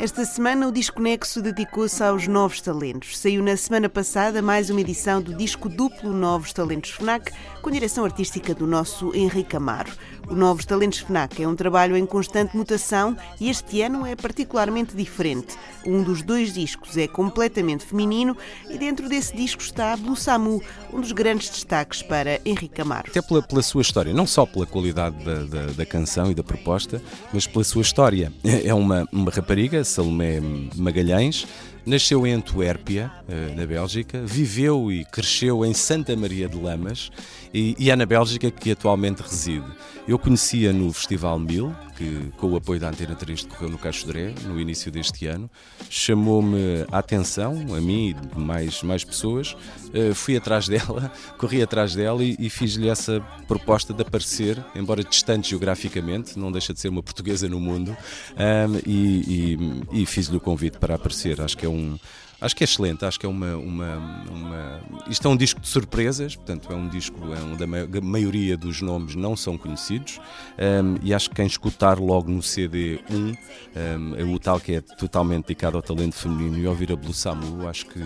Esta semana o Disconexo dedicou-se aos novos talentos. Saiu na semana passada mais uma edição do disco duplo Novos Talentos FNAC, com direção artística do nosso Henrique Amaro. O Novos Talentos FNAC é um trabalho em constante mutação e este ano é particularmente diferente. Um dos dois discos é completamente feminino e dentro desse disco está Blue Samu, um dos grandes destaques para Henrique Amaro. Até pela, pela sua história, não só pela qualidade da, da, da, canção e da proposta, mas pela sua história. É uma, uma rapariga, Salomé Magalhães, Nasceu em Antuérpia, eh, na Bélgica, viveu e cresceu em Santa Maria de Lamas e, e é na Bélgica que atualmente reside. Eu conhecia no Festival Mil, que com o apoio da Antena 3 decorreu no Caixo Dré, no início deste ano, chamou-me a atenção, a mim e mais, mais pessoas, uh, fui atrás dela, corri atrás dela e, e fiz-lhe essa proposta de aparecer, embora distante geograficamente, não deixa de ser uma portuguesa no mundo, um, e, e, e fiz-lhe o convite para aparecer. Acho que é um Acho que é excelente, acho que é uma, uma, uma, Isto é um disco de surpresas, portanto, é um disco é um da maioria dos nomes não são conhecidos um, e acho que quem escutar logo no CD 1 um, é o tal que é totalmente dedicado ao talento feminino e ouvir a Blue Samu, acho que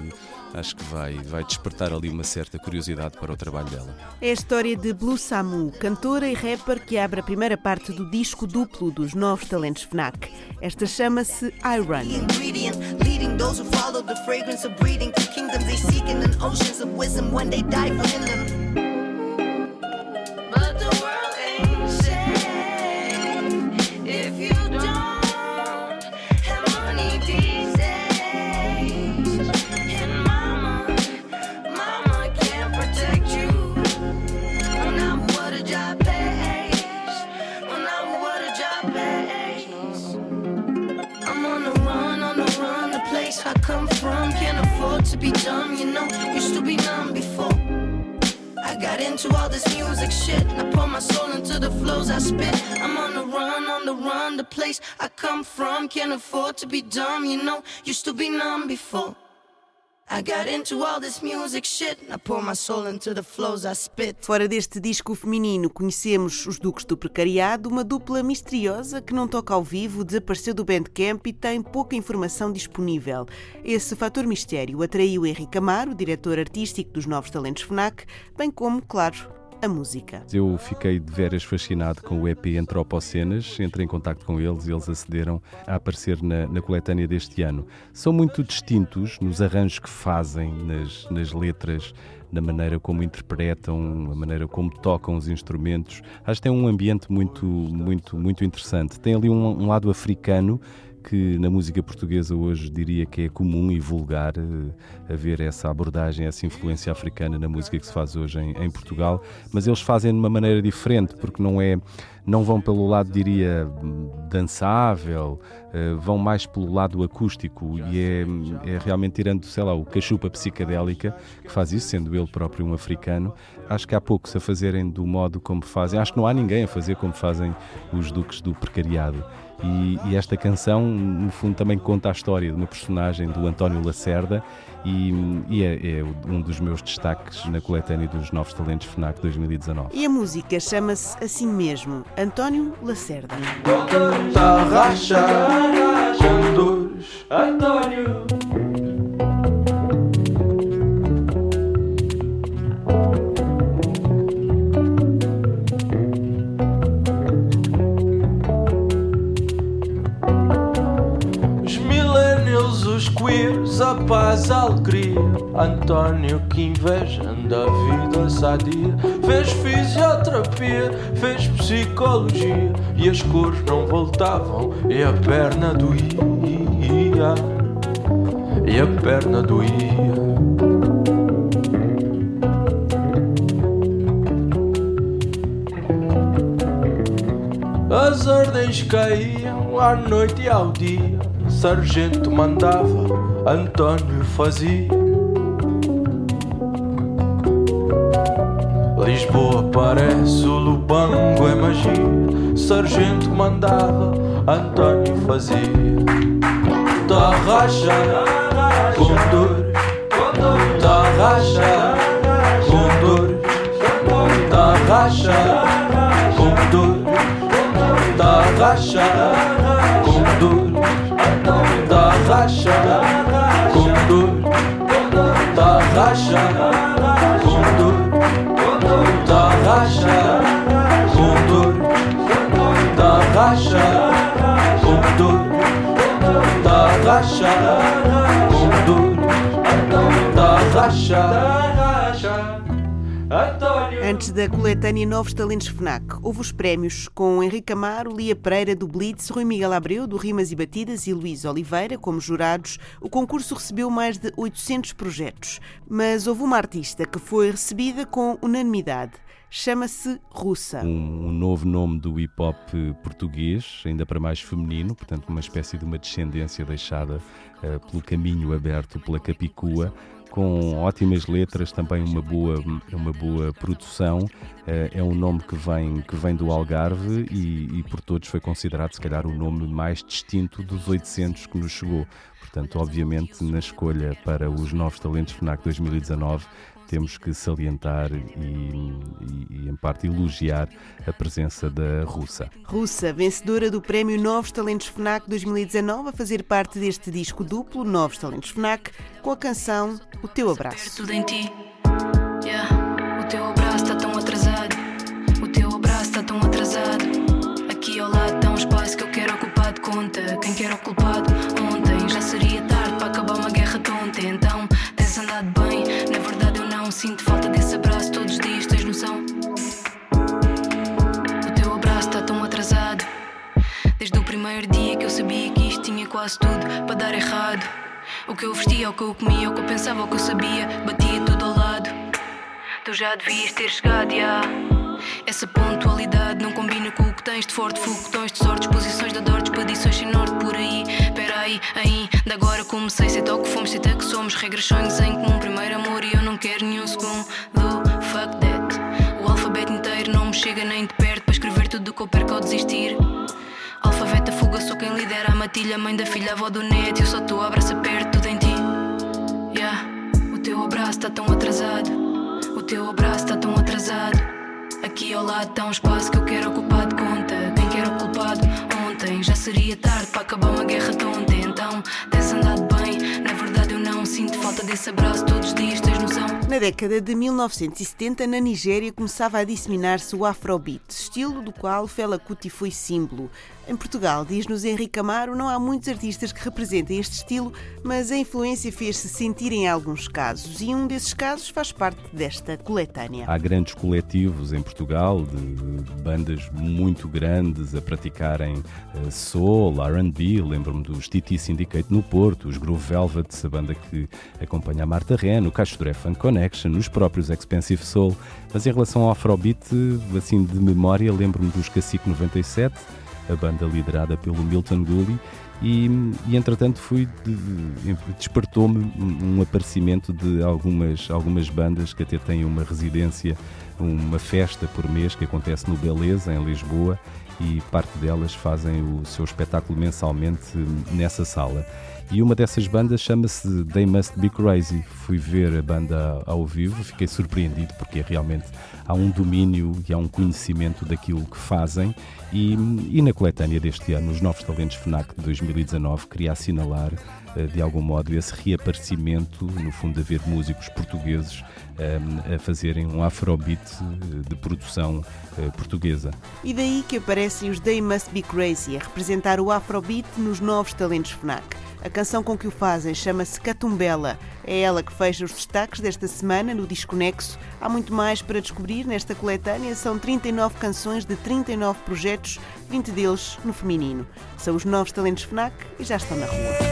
acho que vai, vai despertar ali uma certa curiosidade para o trabalho dela. É a história de Blue Samu, cantora e rapper que abre a primeira parte do disco duplo dos novos talentos FNAC. Esta chama-se I Run. Those who follow the fragrance of breathing to kingdoms they seek in an oceans of wisdom when they dive within them. Be dumb, you know. Used to be numb before. I got into all this music shit. I pour my soul into the flows I spit. I'm on the run, on the run. The place I come from can't afford to be dumb, you know. Used to be numb before. Fora deste disco feminino, conhecemos os Duques do Precariado, uma dupla misteriosa que não toca ao vivo, desapareceu do Bandcamp e tem pouca informação disponível. Esse fator mistério atraiu Henrique Amaro, diretor artístico dos Novos Talentos FNAC, bem como, claro, a música. Eu fiquei de veras fascinado com o EP Antropocenas, entrei em contato com eles e eles acederam a aparecer na, na coletânea deste ano. São muito distintos nos arranjos que fazem, nas, nas letras, na maneira como interpretam, a maneira como tocam os instrumentos. Acho que tem um ambiente muito, muito, muito interessante. Tem ali um, um lado africano que na música portuguesa hoje diria que é comum e vulgar uh, haver essa abordagem, essa influência africana na música que se faz hoje em, em, Portugal, mas eles fazem de uma maneira diferente, porque não é não vão pelo lado, diria, dançável, uh, vão mais pelo lado acústico e é, é realmente tirando, sei lá, o cachupa psicadélica que faz isso, sendo ele próprio um africano. Acho que há poucos a fazerem do modo como fazem, acho que não há ninguém a fazer como fazem os Duques do Precariado. E, e, esta canção, no fundo, também conta a história de uma personagem do António Lacerda e, e é, é, um dos meus destaques na coletânea dos Novos Talentos FNAC 2019. E a música chama-se assim mesmo, António Lacerda. António a paz, a alegria. António, que inveja da vida sadia. Fez fisioterapia, fez psicologia. E as cores não voltavam, e a perna doía. E a perna doía. As ordens caíam à noite e ao dia. Sargento mandava Antônio fazia. Lisboa parece o Lubango é magia. Sargento mandava, Antônio fazia. Tá racha com dores, tá racha com dores, tá racha com dores, da da da. Antes da coletânea Novos Talentos FNAC, houve os prémios com Henrique Amaro, Lia Pereira do Blitz, Rui Miguel Abreu do Rimas e Batidas e Luís Oliveira como jurados. O concurso recebeu mais de 800 projetos, mas houve uma artista que foi recebida com unanimidade. Chama-se Russa. Um, um, novo nome do hip hop português, ainda para mais feminino, portanto, uma espécie de uma descendência deixada uh, pelo caminho aberto pela Capicua com ótimas letras, também uma boa, uma boa produção. Eh, é um nome que vem, que vem do Algarve e, e por todos foi considerado, se calhar, o nome mais distinto dos 800 que nos chegou. Portanto, obviamente, na escolha para os novos talentos FNAC 2019, temos que salientar e, e, e, em parte, elogiar a presença da Russa. Russa, vencedora do Prémio Novos Talentos FNAC 2019, a fazer parte deste disco duplo Novos Talentos FNAC, com a canção O Teu Abraço. Tudo em ti. Yeah. O teu abraço está tão atrasado. O teu abraço está tão atrasado. Aqui ao lado está um espaço que eu quero ocupar de conta. Quem quer o culpado ontem tonta. Então tens andado bem. Na verdade eu não sinto falta desse abraço todos os dias. Tens noção? O teu abraço está tão atrasado. Desde o primeiro dia que eu sabia que isto tinha quase tudo para dar errado. O que eu vestia, o que eu comia, o que eu pensava, o que eu sabia, batia tudo ao lado. Tu já devias ter chegado, já. Essa pontualidade não combina com o que tens de forte, foguetões de sorte, posições de dor, expedições sem norte por aí. Pera aí, ainda agora comecei, sei tal que fomos, sei que somos, regras sonhos em comum, primeiro amor e eu não quero nenhum segundo. Fuck that. O alfabeto inteiro não me chega nem de perto para escrever tudo que eu perco ao desistir. Alfabeto a fuga, sou quem lidera a matilha, mãe da filha, avó do neto. Eu só tu abraça perto, tudo em ti. Yeah, o teu abraço está tão atrasado. O teu abraço está tão atrasado. Aqui ao lado está um espaço que eu quero ocupar de conta. Quem quer o culpado ontem já seria tarde para acabar uma guerra tonta. Então tens andado bem. Na verdade eu não sinto falta desse abraço todos os dias, tens noção? Na década de 1970, na Nigéria, começava a disseminar-se o Afrobeat, estilo do qual Fela Kuti foi símbolo. Em Portugal, diz-nos Henrique Amaro, não há muitos artistas que representem este estilo, mas a influência fez-se sentir em alguns casos, e um desses casos faz parte desta coletânea. Há grandes coletivos em Portugal, de bandas muito grandes a praticarem soul, R&B, lembro-me dos TT Syndicate no Porto, os Groove Velvet, a banda que acompanha a Marta Ren, o Cacho Funk Connection, os próprios Expensive Soul, mas em relação ao Afrobeat, assim de memória, lembro-me dos Cacique 97, a banda liderada pelo Milton Gully, e, e entretanto fui de, despertou-me um aparecimento de algumas, algumas bandas que até têm uma residência, uma festa por mês que acontece no Beleza, em Lisboa, e parte delas fazem o seu espetáculo mensalmente nessa sala. E uma dessas bandas chama-se They Must Be Crazy. Fui ver a banda ao vivo, fiquei surpreendido porque realmente há um domínio e há um conhecimento daquilo que fazem. E, e na coletânea deste ano, os Novos Talentos FNAC de 2019, queria assinalar eh, de algum modo esse reaparecimento, no fundo, de haver músicos portugueses um, a fazerem um afrobeat eh, de produção portuguesa. E daí que aparecem os They Must Be Crazy a representar o afrobeat nos Novos Talentos FNAC. A canção com que o fazem chama-se Catumbela. É ela que fecha os destaques desta semana no Disco Nexo. Há muito mais para descobrir nesta coletânea. São 39 canções de 39 projetos, 20 deles no feminino. São os novos talentos FNAC e já estão na rua.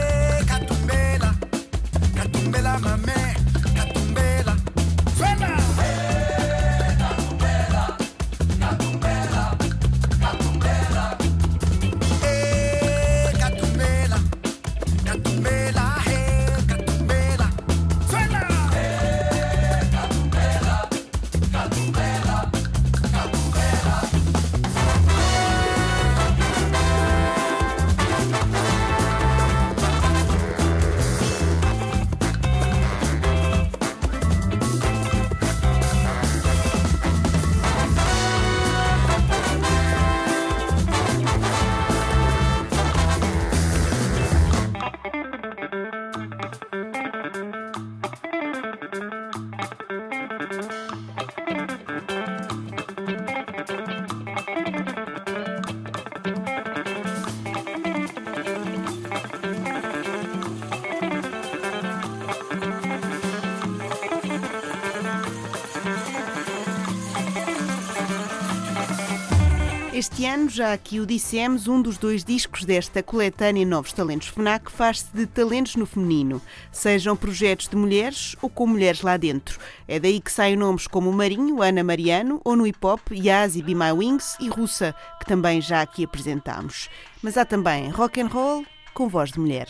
Este ano, já aqui o dissemos, um dos dois discos desta coletânea Novos Talentos FNAC faz-se de talentos no feminino, sejam projetos de mulheres ou com mulheres lá dentro. É daí que saem nomes como Marinho, Ana Mariano ou no hip-hop Yazi Be My Wings e Russa, que também já aqui apresentámos. Mas há também rock and roll, com voz de mulher.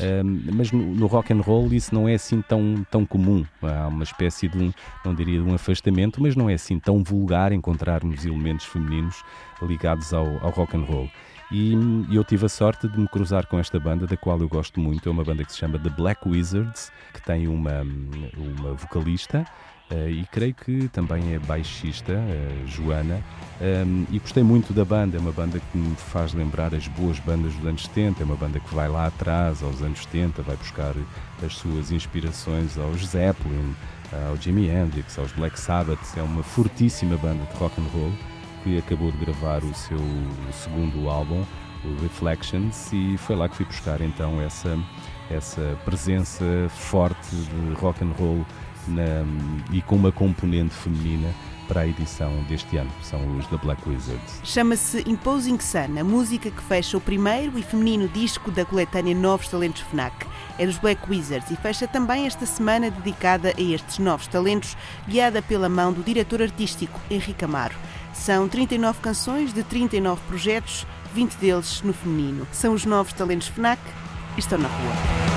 mas no, no, rock and roll isso não é assim tão, tão comum. Há uma espécie de um, não diria de um afastamento, mas não é assim tão vulgar encontrarmos elementos femininos ligados ao, ao rock and roll. E eu tive a sorte de me cruzar com esta banda, da qual eu gosto muito. É uma banda que se chama The Black Wizards, que tem uma, uma vocalista Uh, e creio que também é baixista, uh, Joana, um, e gostei muito da banda. É uma banda que me faz lembrar as boas bandas dos anos 70. É uma banda que vai lá atrás, aos anos 70, vai buscar as suas inspirações aos Zeppelin, ao Jimi Hendrix, aos Black Sabbath. É uma fortíssima banda de rock and roll que acabou de gravar o seu segundo álbum, Reflections, e foi lá que fui buscar então essa, essa presença forte de rock and roll na, e com uma componente feminina para a edição deste ano, são os da Black Wizards. Chama-se Imposing Sun, a música que fecha o primeiro e feminino disco da coletânea Novos Talentos FNAC. É dos Black Wizards e fecha também esta semana dedicada a estes novos talentos, guiada pela mão do diretor artístico Henrique Amaro. São 39 canções de 39 projetos, 20 deles no feminino. São os novos talentos FNAC e estão na rua.